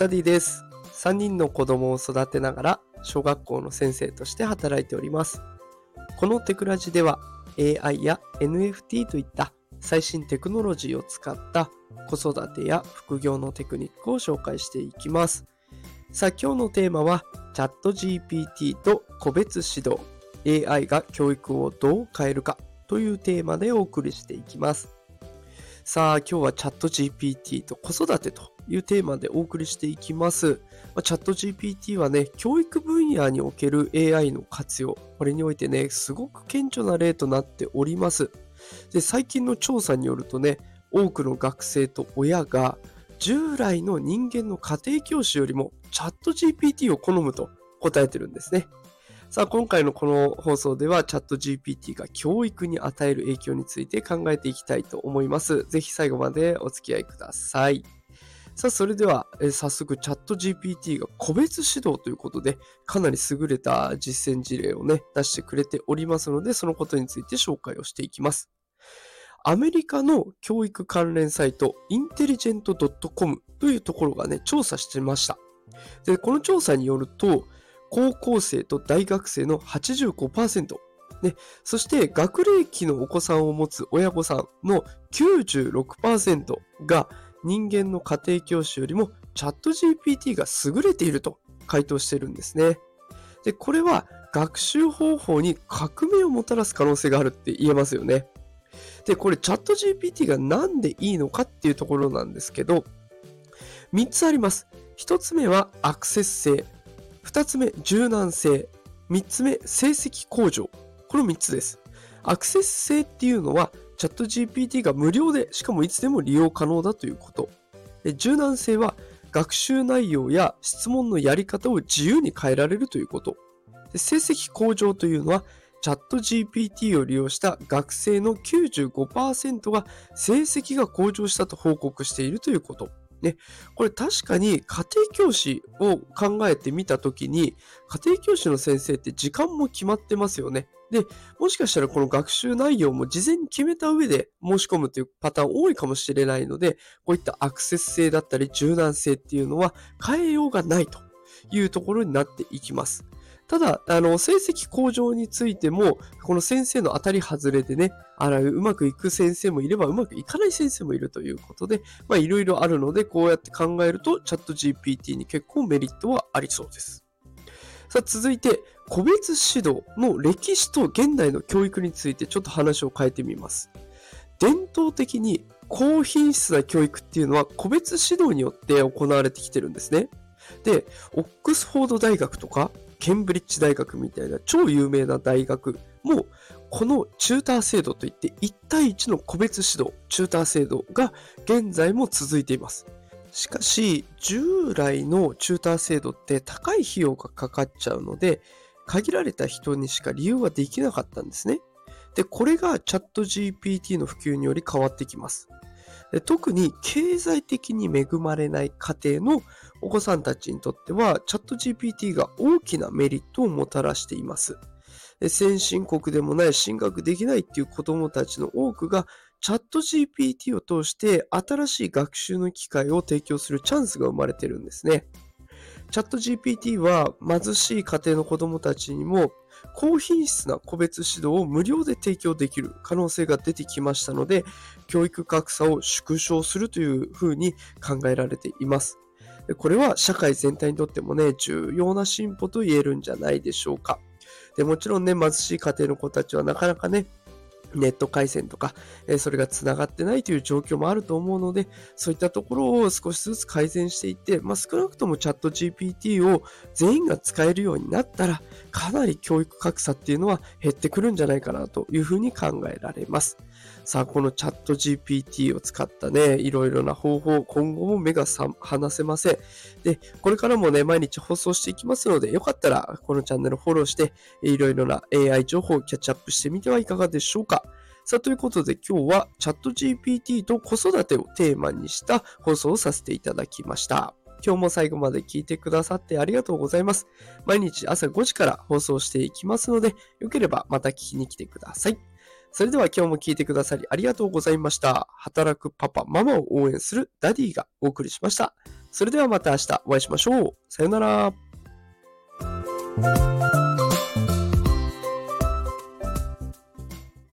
ダディです。3人の子供を育てながら小学校の先生として働いております。このテクラジでは AI や NFT といった最新テクノロジーを使った子育てや副業のテクニックを紹介していきます。さあ今日のテーマはチャット GPT と個別指導 AI が教育をどう変えるかというテーマでお送りしていきます。さあ今日はチャット GPT と子育てというテーマでお送りしていきます。まあ、チャット GPT はね、教育分野における AI の活用、これにおいてね、すごく顕著な例となっております。で、最近の調査によるとね、多くの学生と親が従来の人間の家庭教師よりもチャット GPT を好むと答えてるんですね。さあ、今回のこの放送ではチャット GPT が教育に与える影響について考えていきたいと思います。ぜひ最後までお付き合いください。さあ、それでは、え早速チャット GPT が個別指導ということで、かなり優れた実践事例をね、出してくれておりますので、そのことについて紹介をしていきます。アメリカの教育関連サイト、インテリジェント .com というところがね、調査してました。で、この調査によると、高校生と大学生の85%、ね、そして学齢期のお子さんを持つ親御さんの96%が人間の家庭教師よりもチャット GPT が優れていると回答してるんですね。で、これは学習方法に革命をもたらす可能性があるって言えますよね。で、これチャット GPT がなんでいいのかっていうところなんですけど、3つあります。1つ目はアクセス性。2つ目、柔軟性。3つ目、成績向上。この3つです。アクセス性っていうのはチャット GPT が無料で、しかもいつでも利用可能だということ。柔軟性は学習内容や質問のやり方を自由に変えられるということ。成績向上というのは、チャット GPT を利用した学生の95%が成績が向上したと報告しているということ。ね、これ確かに家庭教師を考えてみたときに、家庭教師の先生って時間も決まってますよね。で、もしかしたらこの学習内容も事前に決めた上で申し込むというパターン多いかもしれないので、こういったアクセス性だったり柔軟性っていうのは変えようがないというところになっていきます。ただ、あの、成績向上についても、この先生の当たり外れでね、あら、うまくいく先生もいれば、うまくいかない先生もいるということで、まあ、いろいろあるので、こうやって考えると、チャット GPT に結構メリットはありそうです。さあ、続いて、個別指導の歴史と現代の教育についてちょっと話を変えてみます。伝統的に高品質な教育っていうのは個別指導によって行われてきてるんですね。で、オックスフォード大学とかケンブリッジ大学みたいな超有名な大学も、このチューター制度といって1対1の個別指導、チューター制度が現在も続いています。しかし、従来のチューター制度って高い費用がかかっちゃうので、限られた人にしか利用ができなかったんですね。で、これがチャット GPT の普及により変わってきます。特に経済的に恵まれない家庭のお子さんたちにとっては、チャット GPT が大きなメリットをもたらしています。先進国でもない進学できないっていう子供たちの多くが、チャット GPT を通して新しい学習の機会を提供するチャンスが生まれてるんですね。チャット GPT は貧しい家庭の子供たちにも高品質な個別指導を無料で提供できる可能性が出てきましたので、教育格差を縮小するというふうに考えられています。これは社会全体にとってもね、重要な進歩と言えるんじゃないでしょうか。でもちろんね、貧しい家庭の子たちはなかなかね、ネット回線とか、えそれが繋がってないという状況もあると思うので、そういったところを少しずつ改善していって、まあ、少なくともチャット GPT を全員が使えるようになったら、かなり教育格差っていうのは減ってくるんじゃないかなというふうに考えられます。さあ、このチャット GPT を使ったね、いろいろな方法、今後も目が離せません。で、これからもね、毎日放送していきますので、よかったらこのチャンネルフォローして、いろいろな AI 情報をキャッチアップしてみてはいかがでしょうか。さあ、ということで今日はチャット GPT と子育てをテーマにした放送をさせていただきました。今日も最後まで聞いてくださってありがとうございます。毎日朝5時から放送していきますので、よければまた聞きに来てください。それでは今日も聞いてくださりありがとうございました。働くパパ、ママを応援するダディがお送りしました。それではまた明日お会いしましょう。さよなら。